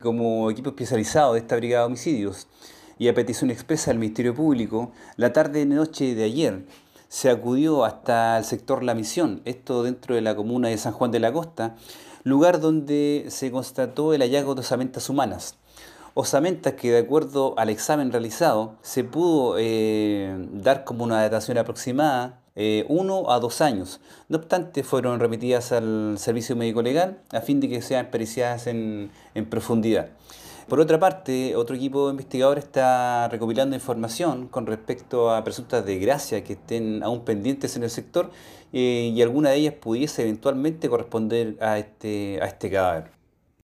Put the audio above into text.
como equipo especializado de esta brigada de homicidios y a petición expresa del Ministerio Público, la tarde noche de ayer se acudió hasta el sector La Misión, esto dentro de la comuna de San Juan de la Costa, lugar donde se constató el hallazgo de osamentas humanas. Osamentas que de acuerdo al examen realizado se pudo eh, dar como una datación aproximada eh, uno a dos años. No obstante, fueron remitidas al servicio médico legal a fin de que sean periciadas en, profundidad. Por otra parte, otro equipo de investigadores está recopilando información con respecto a presuntas desgracias que estén aún pendientes en el sector eh, y alguna de ellas pudiese eventualmente corresponder a este, a este cadáver.